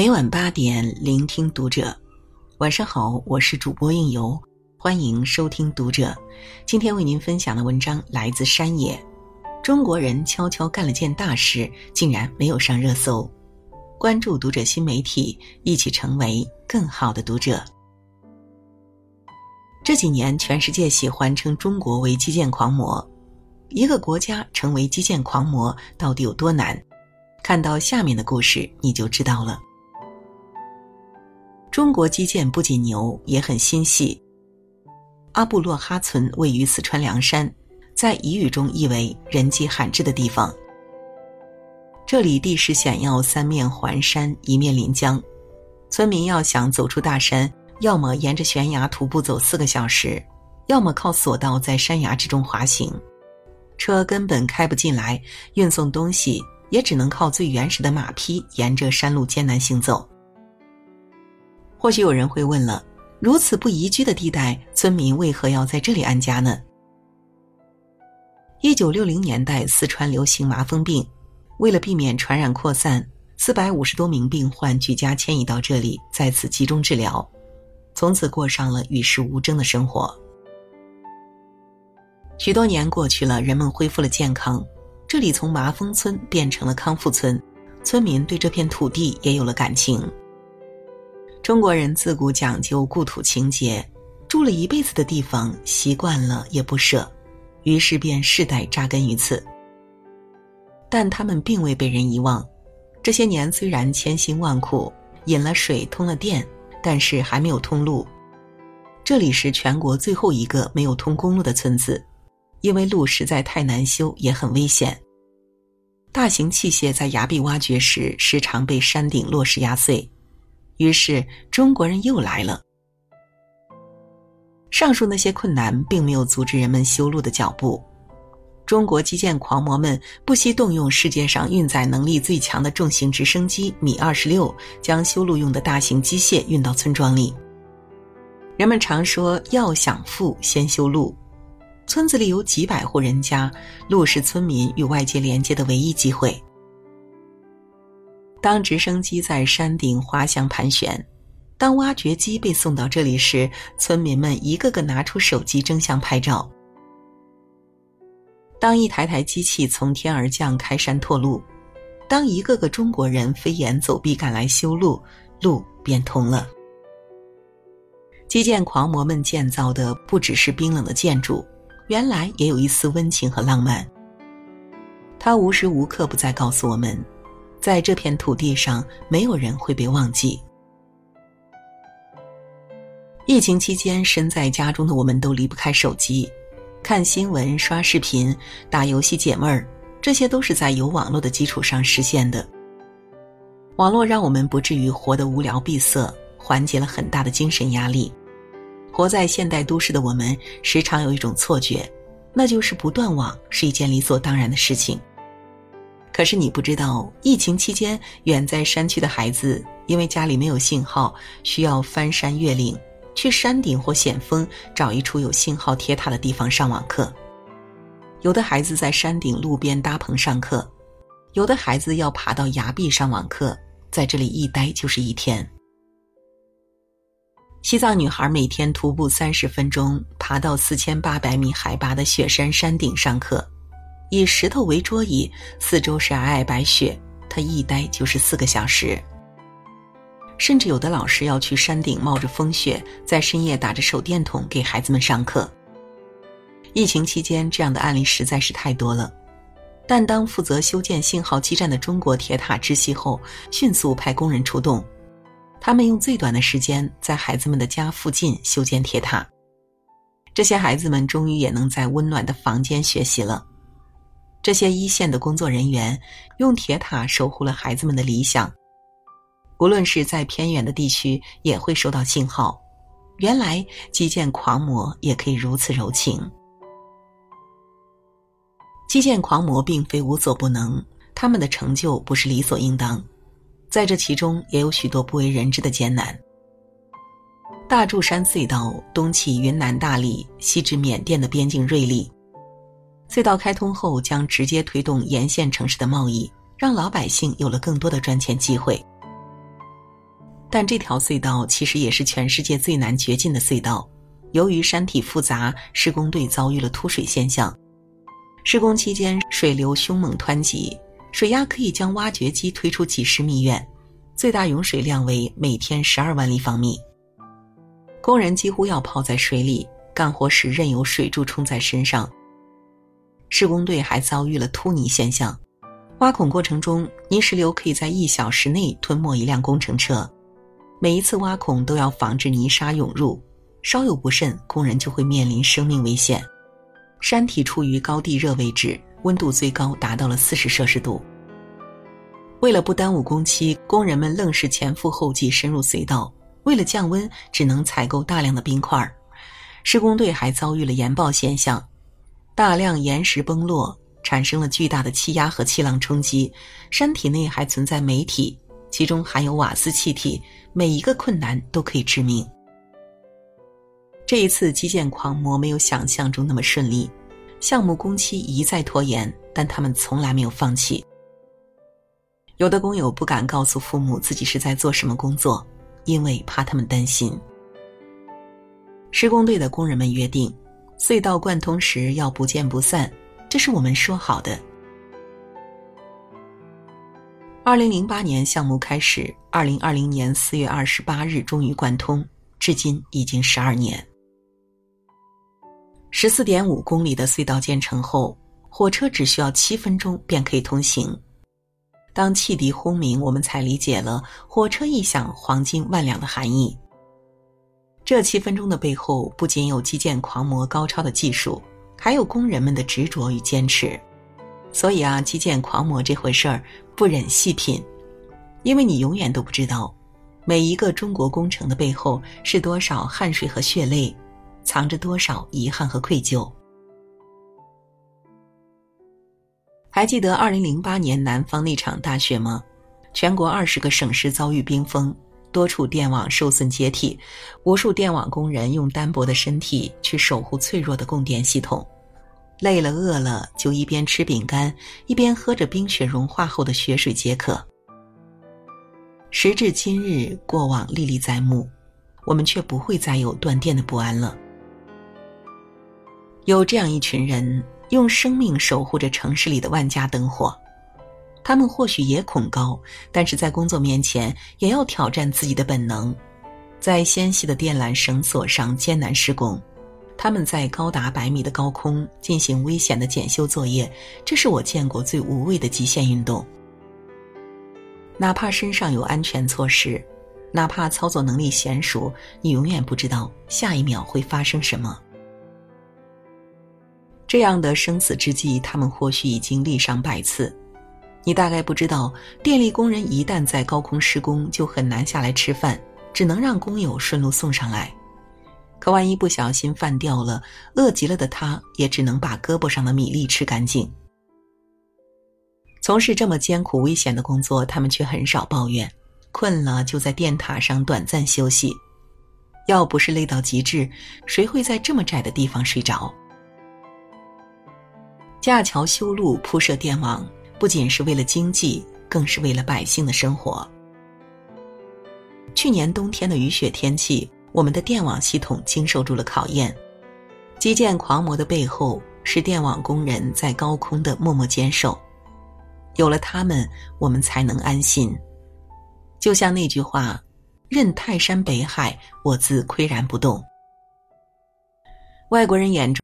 每晚八点，聆听读者。晚上好，我是主播应由，欢迎收听读者。今天为您分享的文章来自山野。中国人悄悄干了件大事，竟然没有上热搜。关注读者新媒体，一起成为更好的读者。这几年，全世界喜欢称中国为基建狂魔。一个国家成为基建狂魔到底有多难？看到下面的故事，你就知道了。中国基建不仅牛，也很心细。阿布洛哈村位于四川凉山，在彝语中意为人迹罕至的地方。这里地势险要，三面环山，一面临江，村民要想走出大山，要么沿着悬崖徒步走四个小时，要么靠索道在山崖之中滑行。车根本开不进来，运送东西也只能靠最原始的马匹沿着山路艰难行走。或许有人会问了：如此不宜居的地带，村民为何要在这里安家呢？一九六零年代，四川流行麻风病，为了避免传染扩散，四百五十多名病患举家迁移到这里，在此集中治疗，从此过上了与世无争的生活。许多年过去了，人们恢复了健康，这里从麻风村变成了康复村，村民对这片土地也有了感情。中国人自古讲究故土情结，住了一辈子的地方，习惯了也不舍，于是便世代扎根于此。但他们并未被人遗忘，这些年虽然千辛万苦引了水通了电，但是还没有通路。这里是全国最后一个没有通公路的村子，因为路实在太难修，也很危险。大型器械在崖壁挖掘时，时常被山顶落石压碎。于是中国人又来了。上述那些困难并没有阻止人们修路的脚步，中国基建狂魔们不惜动用世界上运载能力最强的重型直升机米二十六，将修路用的大型机械运到村庄里。人们常说要想富，先修路。村子里有几百户人家，路是村民与外界连接的唯一机会。当直升机在山顶滑翔盘旋，当挖掘机被送到这里时，村民们一个个拿出手机争相拍照。当一台台机器从天而降开山拓路，当一个个中国人飞檐走壁赶来修路，路便通了。基建狂魔们建造的不只是冰冷的建筑，原来也有一丝温情和浪漫。它无时无刻不在告诉我们。在这片土地上，没有人会被忘记。疫情期间，身在家中的我们都离不开手机，看新闻、刷视频、打游戏解闷儿，这些都是在有网络的基础上实现的。网络让我们不至于活得无聊闭塞，缓解了很大的精神压力。活在现代都市的我们，时常有一种错觉，那就是不断网是一件理所当然的事情。可是你不知道，疫情期间远在山区的孩子，因为家里没有信号，需要翻山越岭，去山顶或险峰找一处有信号铁塔的地方上网课。有的孩子在山顶路边搭棚上课，有的孩子要爬到崖壁上网课，在这里一待就是一天。西藏女孩每天徒步三十分钟，爬到四千八百米海拔的雪山山顶上课。以石头为桌椅，四周是皑皑白雪，他一待就是四个小时。甚至有的老师要去山顶，冒着风雪，在深夜打着手电筒给孩子们上课。疫情期间，这样的案例实在是太多了。但当负责修建信号基站的中国铁塔知悉后，迅速派工人出动，他们用最短的时间在孩子们的家附近修建铁塔。这些孩子们终于也能在温暖的房间学习了。这些一线的工作人员用铁塔守护了孩子们的理想，无论是在偏远的地区，也会收到信号。原来基建狂魔也可以如此柔情。基建狂魔并非无所不能，他们的成就不是理所应当，在这其中也有许多不为人知的艰难。大柱山隧道东起云南大理，西至缅甸的边境瑞丽。隧道开通后，将直接推动沿线城市的贸易，让老百姓有了更多的赚钱机会。但这条隧道其实也是全世界最难掘进的隧道。由于山体复杂，施工队遭遇了突水现象。施工期间，水流凶猛湍急，水压可以将挖掘机推出几十米远，最大涌水量为每天十二万立方米。工人几乎要泡在水里干活时，任由水柱冲在身上。施工队还遭遇了突泥现象，挖孔过程中，泥石流可以在一小时内吞没一辆工程车。每一次挖孔都要防止泥沙涌入，稍有不慎，工人就会面临生命危险。山体处于高地热位置，温度最高达到了四十摄氏度。为了不耽误工期，工人们愣是前赴后继深入隧道。为了降温，只能采购大量的冰块。施工队还遭遇了岩爆现象，大量岩石崩落，产生了巨大的气压和气浪冲击。山体内还存在煤体，其中含有瓦斯气体，每一个困难都可以致命。这一次基建狂魔没有想象中那么顺利，项目工期一再拖延，但他们从来没有放弃。有的工友不敢告诉父母自己是在做什么工作，因为怕他们担心。施工队的工人们约定，隧道贯通时要不见不散，这是我们说好的。二零零八年项目开始，二零二零年四月二十八日终于贯通，至今已经十二年。十四点五公里的隧道建成后，火车只需要七分钟便可以通行。当汽笛轰鸣，我们才理解了“火车一响，黄金万两”的含义。这七分钟的背后，不仅有基建狂魔高超的技术，还有工人们的执着与坚持。所以啊，基建狂魔这回事儿不忍细品，因为你永远都不知道，每一个中国工程的背后是多少汗水和血泪。藏着多少遗憾和愧疚？还记得二零零八年南方那场大雪吗？全国二十个省市遭遇冰封，多处电网受损解体，无数电网工人用单薄的身体去守护脆弱的供电系统，累了饿了就一边吃饼干，一边喝着冰雪融化后的雪水解渴。时至今日，过往历历在目，我们却不会再有断电的不安了。有这样一群人，用生命守护着城市里的万家灯火。他们或许也恐高，但是在工作面前也要挑战自己的本能，在纤细的电缆绳索上艰难施工。他们在高达百米的高空进行危险的检修作业，这是我见过最无畏的极限运动。哪怕身上有安全措施，哪怕操作能力娴熟，你永远不知道下一秒会发生什么。这样的生死之际，他们或许已经历上百次。你大概不知道，电力工人一旦在高空施工，就很难下来吃饭，只能让工友顺路送上来。可万一不小心饭掉了，饿极了的他，也只能把胳膊上的米粒吃干净。从事这么艰苦危险的工作，他们却很少抱怨，困了就在电塔上短暂休息。要不是累到极致，谁会在这么窄的地方睡着？架桥修路、铺设电网，不仅是为了经济，更是为了百姓的生活。去年冬天的雨雪天气，我们的电网系统经受住了考验。基建狂魔的背后，是电网工人在高空的默默坚守。有了他们，我们才能安心。就像那句话：“任泰山北海，我自岿然不动。”外国人眼中。